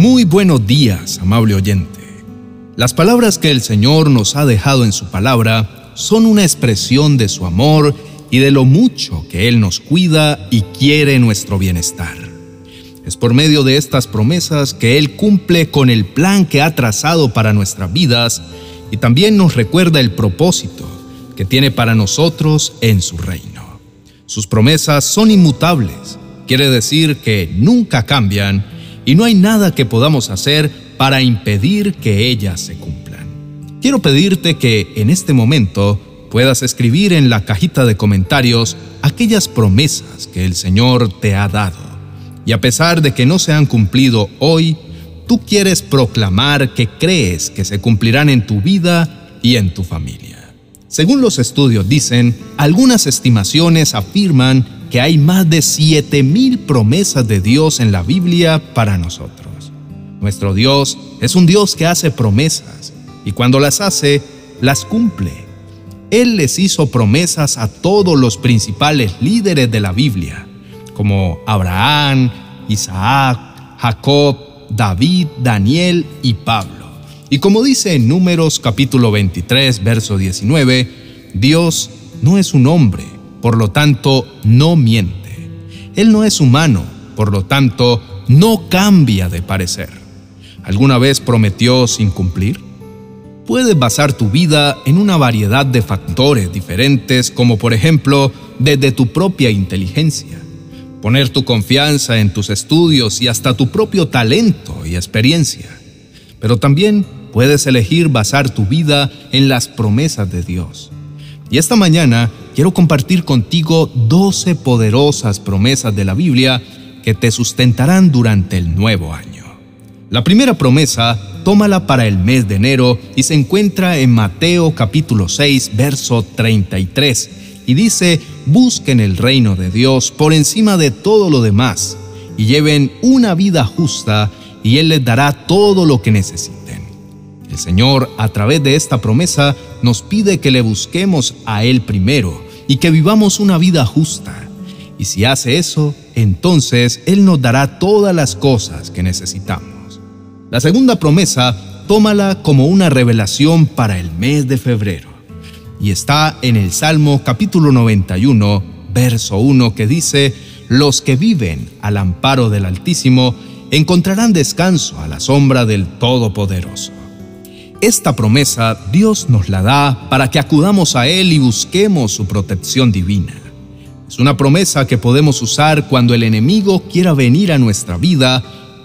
Muy buenos días, amable oyente. Las palabras que el Señor nos ha dejado en su palabra son una expresión de su amor y de lo mucho que Él nos cuida y quiere nuestro bienestar. Es por medio de estas promesas que Él cumple con el plan que ha trazado para nuestras vidas y también nos recuerda el propósito que tiene para nosotros en su reino. Sus promesas son inmutables, quiere decir que nunca cambian y no hay nada que podamos hacer para impedir que ellas se cumplan. Quiero pedirte que en este momento puedas escribir en la cajita de comentarios aquellas promesas que el Señor te ha dado. Y a pesar de que no se han cumplido hoy, tú quieres proclamar que crees que se cumplirán en tu vida y en tu familia. Según los estudios dicen, algunas estimaciones afirman que hay más de 7000 promesas de Dios en la Biblia para nosotros. Nuestro Dios es un Dios que hace promesas y cuando las hace, las cumple. Él les hizo promesas a todos los principales líderes de la Biblia, como Abraham, Isaac, Jacob, David, Daniel y Pablo. Y como dice en Números capítulo 23, verso 19, Dios no es un hombre, por lo tanto no miente. Él no es humano, por lo tanto no cambia de parecer. ¿Alguna vez prometió sin cumplir? Puedes basar tu vida en una variedad de factores diferentes, como por ejemplo desde tu propia inteligencia, poner tu confianza en tus estudios y hasta tu propio talento y experiencia. Pero también puedes elegir basar tu vida en las promesas de Dios. Y esta mañana quiero compartir contigo 12 poderosas promesas de la Biblia que te sustentarán durante el nuevo año. La primera promesa, tómala para el mes de enero y se encuentra en Mateo capítulo 6, verso 33, y dice, busquen el reino de Dios por encima de todo lo demás, y lleven una vida justa, y Él les dará todo lo que necesiten. El Señor, a través de esta promesa, nos pide que le busquemos a Él primero y que vivamos una vida justa. Y si hace eso, entonces Él nos dará todas las cosas que necesitamos. La segunda promesa, tómala como una revelación para el mes de febrero. Y está en el Salmo capítulo 91, verso 1, que dice, Los que viven al amparo del Altísimo encontrarán descanso a la sombra del Todopoderoso. Esta promesa Dios nos la da para que acudamos a Él y busquemos su protección divina. Es una promesa que podemos usar cuando el enemigo quiera venir a nuestra vida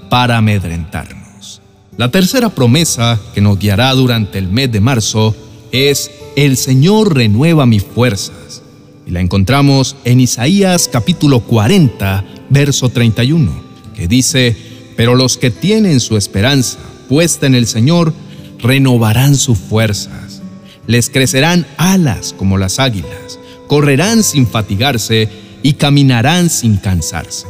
para amedrentarnos. La tercera promesa que nos guiará durante el mes de marzo es El Señor renueva mis fuerzas. Y la encontramos en Isaías capítulo 40, verso 31, que dice, Pero los que tienen su esperanza puesta en el Señor, renovarán sus fuerzas, les crecerán alas como las águilas, correrán sin fatigarse y caminarán sin cansarse.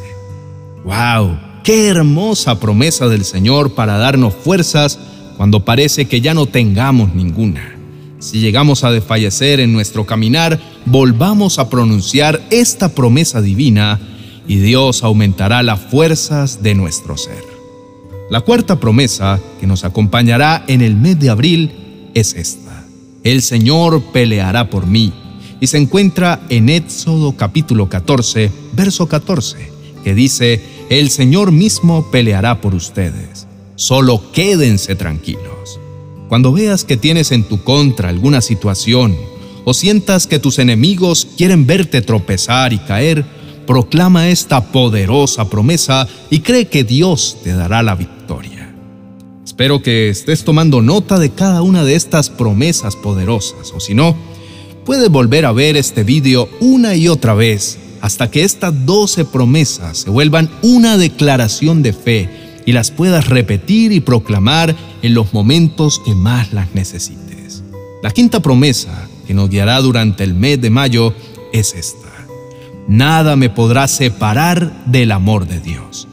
¡Wow! ¡Qué hermosa promesa del Señor para darnos fuerzas cuando parece que ya no tengamos ninguna! Si llegamos a desfallecer en nuestro caminar, volvamos a pronunciar esta promesa divina y Dios aumentará las fuerzas de nuestro ser. La cuarta promesa que nos acompañará en el mes de abril es esta. El Señor peleará por mí. Y se encuentra en Éxodo capítulo 14, verso 14, que dice, el Señor mismo peleará por ustedes. Solo quédense tranquilos. Cuando veas que tienes en tu contra alguna situación o sientas que tus enemigos quieren verte tropezar y caer, proclama esta poderosa promesa y cree que Dios te dará la victoria. Espero que estés tomando nota de cada una de estas promesas poderosas, o si no, puedes volver a ver este vídeo una y otra vez hasta que estas 12 promesas se vuelvan una declaración de fe y las puedas repetir y proclamar en los momentos que más las necesites. La quinta promesa que nos guiará durante el mes de mayo es esta nada me podrá separar del amor de Dios.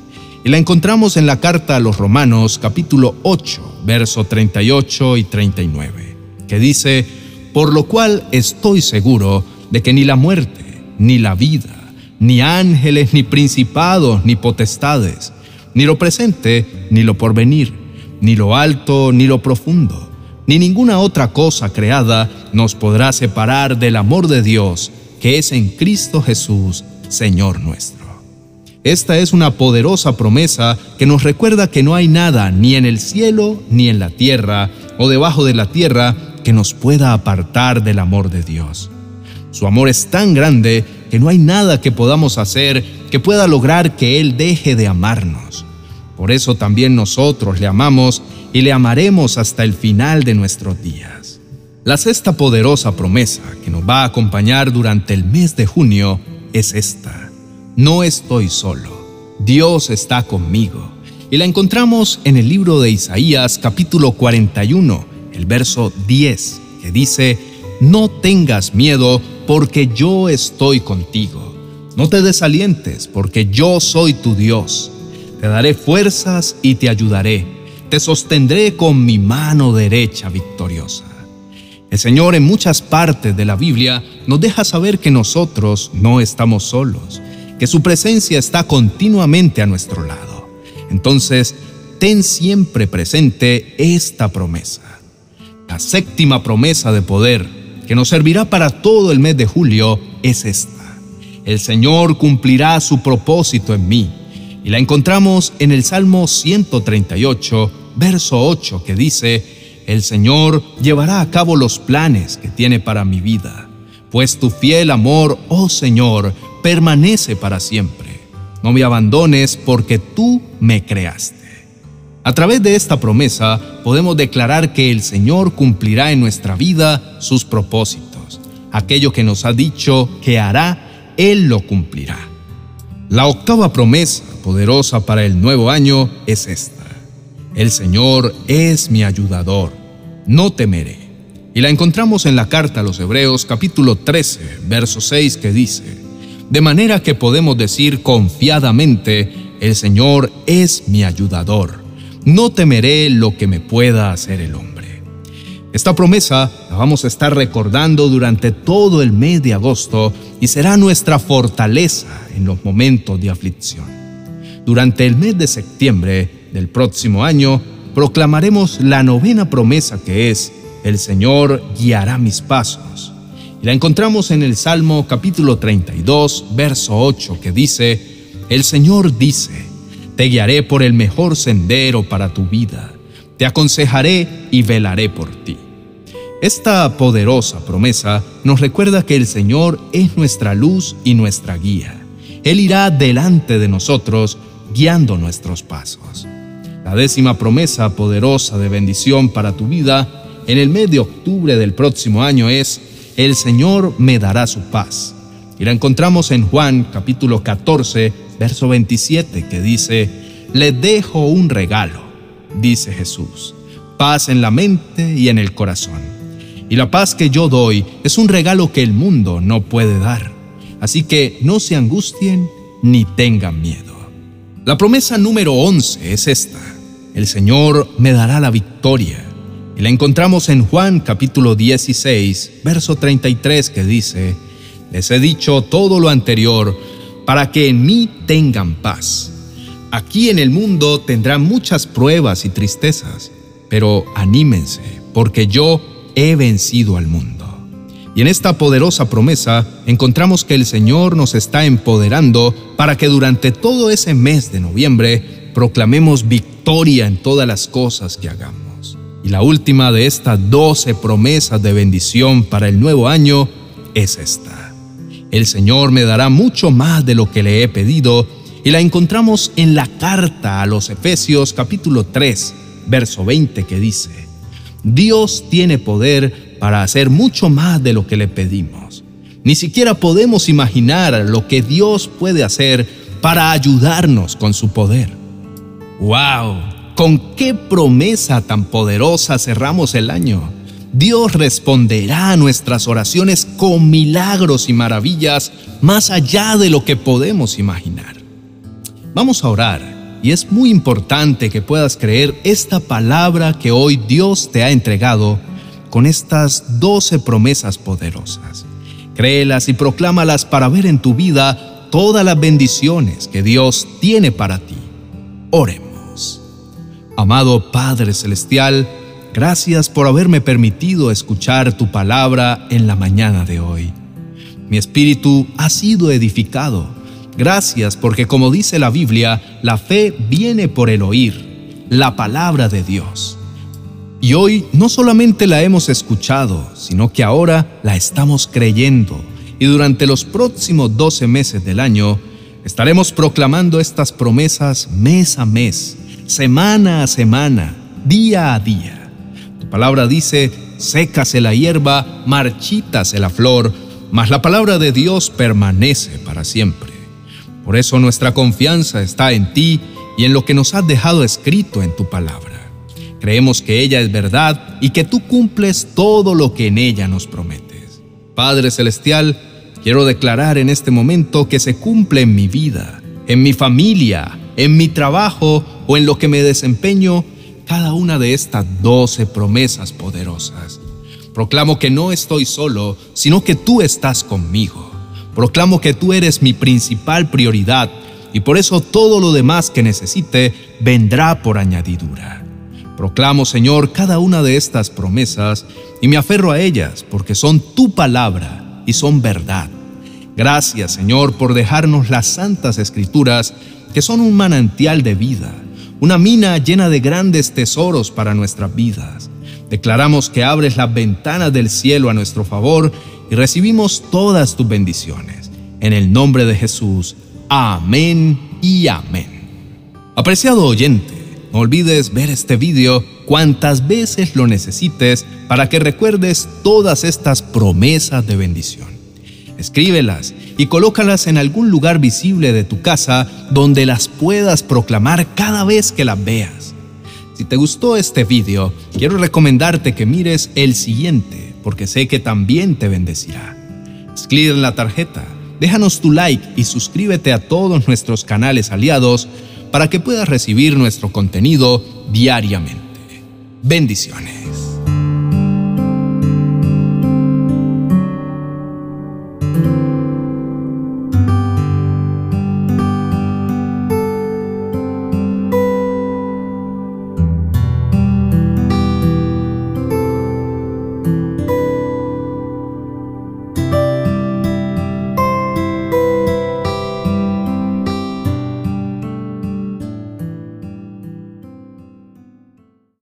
Y la encontramos en la carta a los Romanos capítulo 8, verso 38 y 39, que dice, por lo cual estoy seguro de que ni la muerte, ni la vida, ni ángeles, ni principados, ni potestades, ni lo presente, ni lo porvenir, ni lo alto, ni lo profundo, ni ninguna otra cosa creada nos podrá separar del amor de Dios que es en Cristo Jesús, Señor nuestro. Esta es una poderosa promesa que nos recuerda que no hay nada ni en el cielo, ni en la tierra, o debajo de la tierra, que nos pueda apartar del amor de Dios. Su amor es tan grande que no hay nada que podamos hacer que pueda lograr que Él deje de amarnos. Por eso también nosotros le amamos y le amaremos hasta el final de nuestros días. La sexta poderosa promesa que nos va a acompañar durante el mes de junio es esta. No estoy solo, Dios está conmigo. Y la encontramos en el libro de Isaías capítulo 41, el verso 10, que dice, No tengas miedo porque yo estoy contigo. No te desalientes, porque yo soy tu Dios. Te daré fuerzas y te ayudaré. Te sostendré con mi mano derecha victoriosa. El Señor en muchas partes de la Biblia nos deja saber que nosotros no estamos solos, que su presencia está continuamente a nuestro lado. Entonces, ten siempre presente esta promesa. La séptima promesa de poder que nos servirá para todo el mes de julio es esta. El Señor cumplirá su propósito en mí. Y la encontramos en el Salmo 138, verso 8, que dice, El Señor llevará a cabo los planes que tiene para mi vida, pues tu fiel amor, oh Señor, permanece para siempre. No me abandones porque tú me creaste. A través de esta promesa podemos declarar que el Señor cumplirá en nuestra vida sus propósitos. Aquello que nos ha dicho que hará, Él lo cumplirá. La octava promesa poderosa para el nuevo año es esta. El Señor es mi ayudador, no temeré. Y la encontramos en la carta a los Hebreos capítulo 13, verso 6 que dice, de manera que podemos decir confiadamente, el Señor es mi ayudador no temeré lo que me pueda hacer el hombre. Esta promesa la vamos a estar recordando durante todo el mes de agosto y será nuestra fortaleza en los momentos de aflicción. Durante el mes de septiembre del próximo año proclamaremos la novena promesa que es, el Señor guiará mis pasos. Y la encontramos en el Salmo capítulo 32, verso 8, que dice, el Señor dice, te guiaré por el mejor sendero para tu vida. Te aconsejaré y velaré por ti. Esta poderosa promesa nos recuerda que el Señor es nuestra luz y nuestra guía. Él irá delante de nosotros, guiando nuestros pasos. La décima promesa poderosa de bendición para tu vida en el mes de octubre del próximo año es, el Señor me dará su paz. Y la encontramos en Juan capítulo 14, verso 27, que dice, le dejo un regalo, dice Jesús, paz en la mente y en el corazón. Y la paz que yo doy es un regalo que el mundo no puede dar. Así que no se angustien ni tengan miedo. La promesa número 11 es esta. El Señor me dará la victoria. Y la encontramos en Juan capítulo 16, verso 33 que dice, Les he dicho todo lo anterior para que en mí tengan paz. Aquí en el mundo tendrán muchas pruebas y tristezas, pero anímense, porque yo he vencido al mundo. Y en esta poderosa promesa encontramos que el Señor nos está empoderando para que durante todo ese mes de noviembre proclamemos victoria en todas las cosas que hagamos. Y la última de estas doce promesas de bendición para el nuevo año es esta. El Señor me dará mucho más de lo que le he pedido, y la encontramos en la carta a los Efesios capítulo 3, verso 20, que dice, Dios tiene poder para hacer mucho más de lo que le pedimos. Ni siquiera podemos imaginar lo que Dios puede hacer para ayudarnos con su poder. ¡Wow! ¿Con qué promesa tan poderosa cerramos el año? Dios responderá a nuestras oraciones con milagros y maravillas más allá de lo que podemos imaginar. Vamos a orar y es muy importante que puedas creer esta palabra que hoy Dios te ha entregado con estas doce promesas poderosas. Créelas y proclámalas para ver en tu vida todas las bendiciones que Dios tiene para ti. Oremos. Amado Padre Celestial, gracias por haberme permitido escuchar tu palabra en la mañana de hoy. Mi espíritu ha sido edificado. Gracias porque como dice la Biblia, la fe viene por el oír, la palabra de Dios. Y hoy no solamente la hemos escuchado, sino que ahora la estamos creyendo. Y durante los próximos 12 meses del año, estaremos proclamando estas promesas mes a mes, semana a semana, día a día. Tu palabra dice, sécase la hierba, marchítase la flor, mas la palabra de Dios permanece para siempre. Por eso nuestra confianza está en ti y en lo que nos has dejado escrito en tu palabra. Creemos que ella es verdad y que tú cumples todo lo que en ella nos prometes. Padre Celestial, quiero declarar en este momento que se cumple en mi vida, en mi familia, en mi trabajo en lo que me desempeño cada una de estas doce promesas poderosas. Proclamo que no estoy solo, sino que tú estás conmigo. Proclamo que tú eres mi principal prioridad y por eso todo lo demás que necesite vendrá por añadidura. Proclamo, Señor, cada una de estas promesas y me aferro a ellas porque son tu palabra y son verdad. Gracias, Señor, por dejarnos las santas escrituras que son un manantial de vida, una mina llena de grandes tesoros para nuestras vidas. Declaramos que abres las ventanas del cielo a nuestro favor y recibimos todas tus bendiciones. En el nombre de Jesús. Amén y amén. Apreciado oyente, no olvides ver este video cuantas veces lo necesites para que recuerdes todas estas promesas de bendición. Escríbelas y colócalas en algún lugar visible de tu casa donde las puedas proclamar cada vez que las veas. Si te gustó este video, quiero recomendarte que mires el siguiente, porque sé que también te bendecirá. Escribe en la tarjeta, déjanos tu like y suscríbete a todos nuestros canales aliados para que puedas recibir nuestro contenido diariamente. Bendiciones.